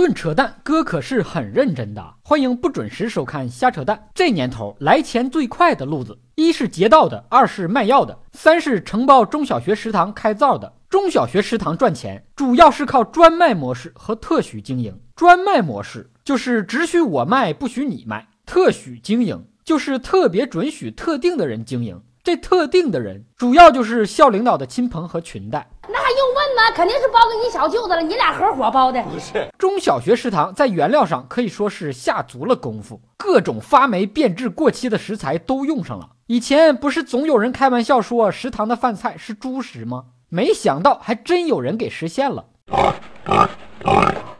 论扯淡，哥可是很认真的。欢迎不准时收看瞎扯淡。这年头来钱最快的路子，一是劫道的，二是卖药的，三是承包中小学食堂开灶的。中小学食堂赚钱，主要是靠专卖模式和特许经营。专卖模式就是只许我卖，不许你卖；特许经营就是特别准许特定的人经营。这特定的人，主要就是校领导的亲朋和裙带。那还用问吗？肯定是包给你小舅子了，你俩合伙包的。不是中小学食堂在原料上可以说是下足了功夫，各种发霉、变质、过期的食材都用上了。以前不是总有人开玩笑说食堂的饭菜是猪食吗？没想到还真有人给实现了。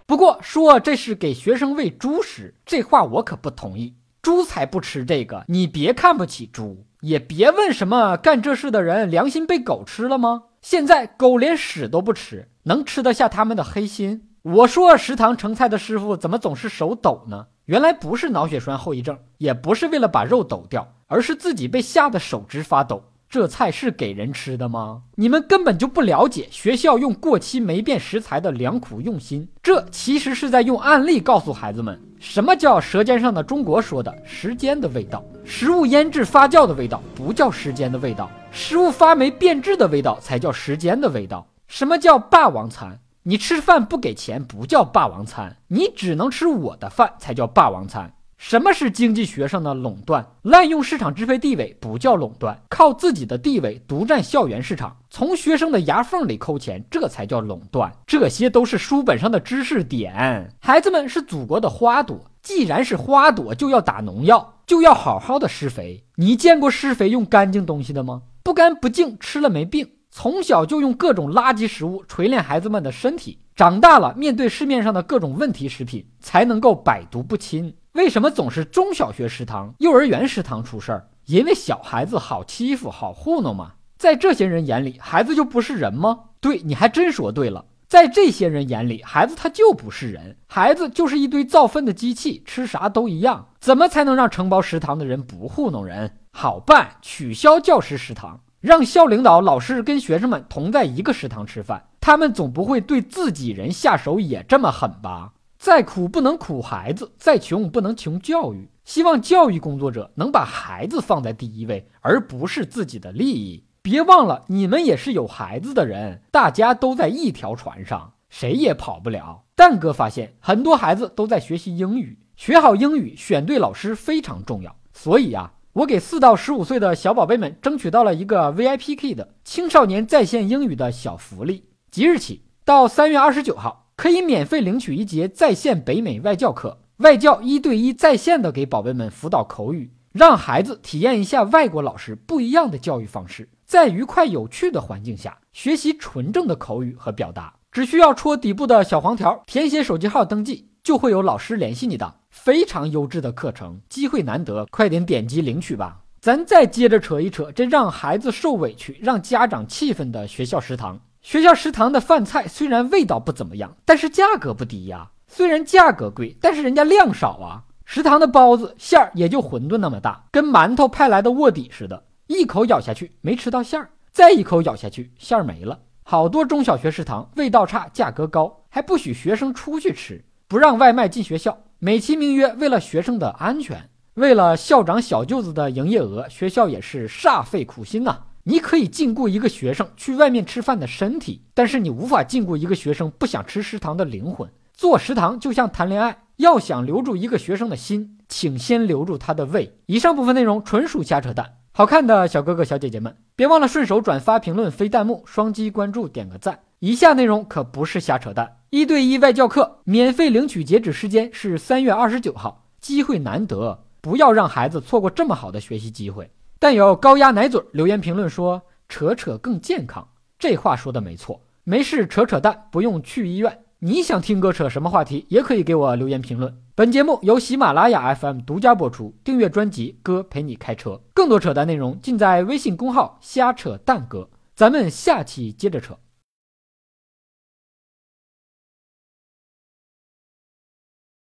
不过说这是给学生喂猪食，这话我可不同意。猪才不吃这个，你别看不起猪，也别问什么干这事的人良心被狗吃了吗？现在狗连屎都不吃，能吃得下他们的黑心？我说食堂盛菜的师傅怎么总是手抖呢？原来不是脑血栓后遗症，也不是为了把肉抖掉，而是自己被吓得手指发抖。这菜是给人吃的吗？你们根本就不了解学校用过期霉变食材的良苦用心。这其实是在用案例告诉孩子们，什么叫《舌尖上的中国》说的时间的味道。食物腌制发酵的味道不叫时间的味道，食物发霉变质的味道才叫时间的味道。什么叫霸王餐？你吃饭不给钱不叫霸王餐，你只能吃我的饭才叫霸王餐。什么是经济学上的垄断？滥用市场支配地位不叫垄断，靠自己的地位独占校园市场，从学生的牙缝里抠钱，这才叫垄断。这些都是书本上的知识点。孩子们是祖国的花朵，既然是花朵，就要打农药，就要好好的施肥。你见过施肥用干净东西的吗？不干不净，吃了没病。从小就用各种垃圾食物锤炼孩子们的身体，长大了面对市面上的各种问题食品，才能够百毒不侵。为什么总是中小学食堂、幼儿园食堂出事儿？因为小孩子好欺负、好糊弄嘛。在这些人眼里，孩子就不是人吗？对，你还真说对了。在这些人眼里，孩子他就不是人，孩子就是一堆造粪的机器，吃啥都一样。怎么才能让承包食堂的人不糊弄人？好办，取消教师食堂，让校领导、老师跟学生们同在一个食堂吃饭。他们总不会对自己人下手也这么狠吧？再苦不能苦孩子，再穷不能穷教育。希望教育工作者能把孩子放在第一位，而不是自己的利益。别忘了，你们也是有孩子的人，大家都在一条船上，谁也跑不了。蛋哥发现，很多孩子都在学习英语，学好英语，选对老师非常重要。所以啊，我给四到十五岁的小宝贝们争取到了一个 VIP Kid 青少年在线英语的小福利，即日起到三月二十九号。可以免费领取一节在线北美外教课，外教一对一在线的给宝贝们辅导口语，让孩子体验一下外国老师不一样的教育方式，在愉快有趣的环境下学习纯正的口语和表达。只需要戳底部的小黄条，填写手机号登记，就会有老师联系你的。非常优质的课程，机会难得，快点点击领取吧。咱再接着扯一扯这让孩子受委屈、让家长气愤的学校食堂。学校食堂的饭菜虽然味道不怎么样，但是价格不低呀。虽然价格贵，但是人家量少啊。食堂的包子馅儿也就馄饨那么大，跟馒头派来的卧底似的，一口咬下去没吃到馅儿，再一口咬下去馅儿没了。好多中小学食堂味道差，价格高，还不许学生出去吃，不让外卖进学校，美其名曰为了学生的安全，为了校长小舅子的营业额，学校也是煞费苦心呐。你可以禁锢一个学生去外面吃饭的身体，但是你无法禁锢一个学生不想吃食堂的灵魂。做食堂就像谈恋爱，要想留住一个学生的心，请先留住他的胃。以上部分内容纯属瞎扯淡。好看的小哥哥小姐姐们，别忘了顺手转发、评论、飞弹幕、双击关注、点个赞。以下内容可不是瞎扯淡。一对一外教课免费领取，截止时间是三月二十九号，机会难得，不要让孩子错过这么好的学习机会。但有高压奶嘴留言评论说：“扯扯更健康。”这话说的没错，没事扯扯淡，不用去医院。你想听哥扯什么话题，也可以给我留言评论。本节目由喜马拉雅 FM 独家播出，订阅专辑《哥陪你开车》，更多扯淡内容尽在微信公号“瞎扯淡哥”。咱们下期接着扯。